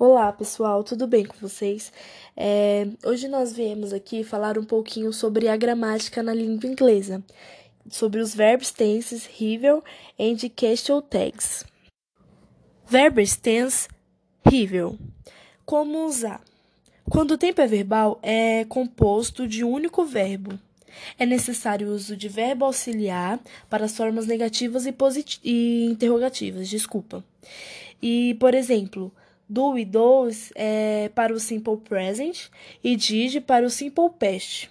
Olá, pessoal, tudo bem com vocês? É, hoje nós viemos aqui falar um pouquinho sobre a gramática na língua inglesa, sobre os verbos tenses, river and question tags. Verbos tense, river. Como usar? Quando o tempo é verbal, é composto de um único verbo. É necessário o uso de verbo auxiliar para as formas negativas e, e interrogativas, desculpa. E, por exemplo, do e é para o simple present e did para o simple past.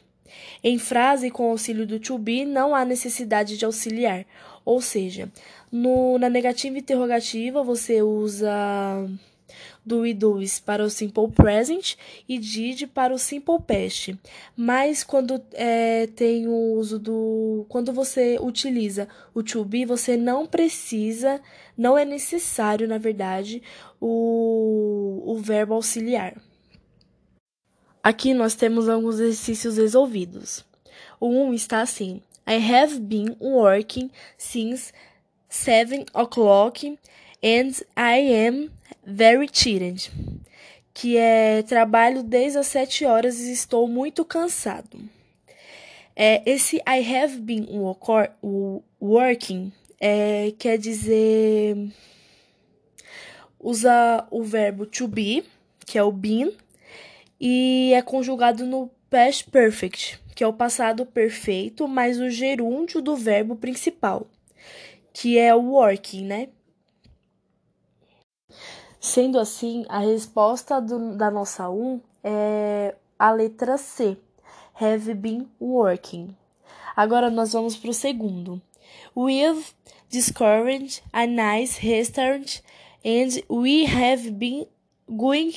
Em frase com auxílio do to be não há necessidade de auxiliar, ou seja, no, na negativa interrogativa você usa do e dois para o simple present e did para o simple past. Mas quando é, tem o uso do. Quando você utiliza o to be, você não precisa, não é necessário, na verdade, o, o verbo auxiliar. Aqui nós temos alguns exercícios resolvidos. O 1 um está assim: I have been working since 7 o'clock and I am very tired, que é trabalho desde as sete horas e estou muito cansado. É, esse I have been working é, quer dizer usa o verbo to be, que é o been, e é conjugado no past perfect, que é o passado perfeito, mais o gerúndio do verbo principal, que é o working, né? Sendo assim, a resposta do, da nossa 1 é a letra C, have been working. Agora nós vamos para o segundo. We've discovered a nice restaurant and we have been going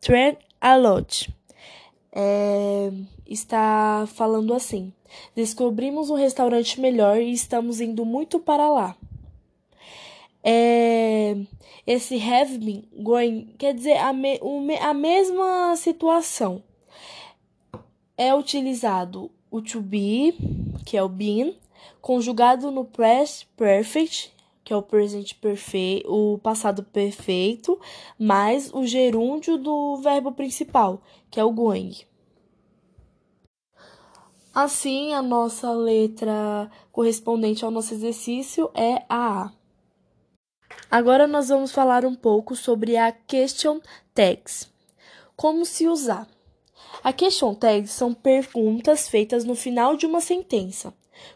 there a lot. É, está falando assim: descobrimos um restaurante melhor e estamos indo muito para lá. É, esse have been going quer dizer a, me, a mesma situação. É utilizado o to be, que é o been, conjugado no past perfect, que é o presente perfeito, o passado perfeito, mais o gerúndio do verbo principal, que é o going. Assim, a nossa letra correspondente ao nosso exercício é a A. Agora nós vamos falar um pouco sobre a question tags. Como se usar? A question tags são perguntas feitas no final de uma sentença,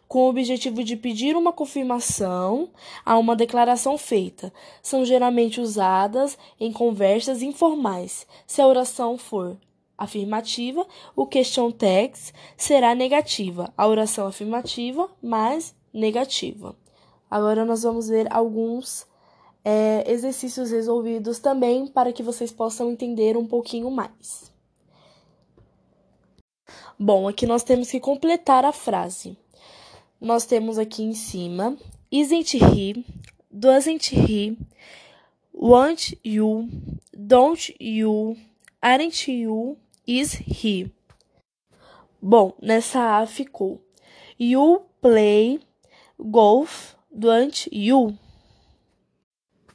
com o objetivo de pedir uma confirmação a uma declaração feita. São geralmente usadas em conversas informais. Se a oração for afirmativa, o question tags será negativa. A oração afirmativa, mais negativa. Agora nós vamos ver alguns é, exercícios resolvidos também para que vocês possam entender um pouquinho mais. Bom, aqui nós temos que completar a frase. Nós temos aqui em cima isn't he, doesn't he, want you, don't you, aren't you, is he. Bom, nessa A ficou You play golf, don't you?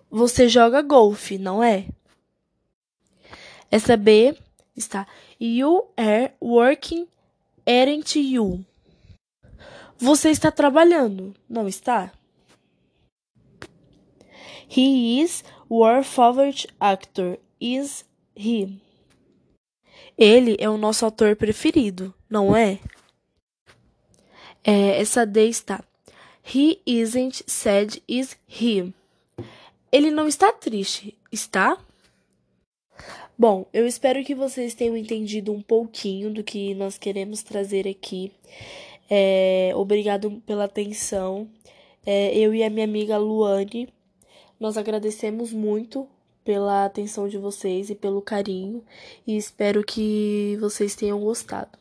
Você joga golfe, não é? Essa B está You are working, aren't you? Você está trabalhando, não está? He is your favorite actor, is he? Ele é o nosso ator preferido, não é? é essa D está. He isn't sad, is he? Ele não está triste, está? Bom, eu espero que vocês tenham entendido um pouquinho do que nós queremos trazer aqui. É, obrigado pela atenção. É, eu e a minha amiga Luane, nós agradecemos muito pela atenção de vocês e pelo carinho, e espero que vocês tenham gostado.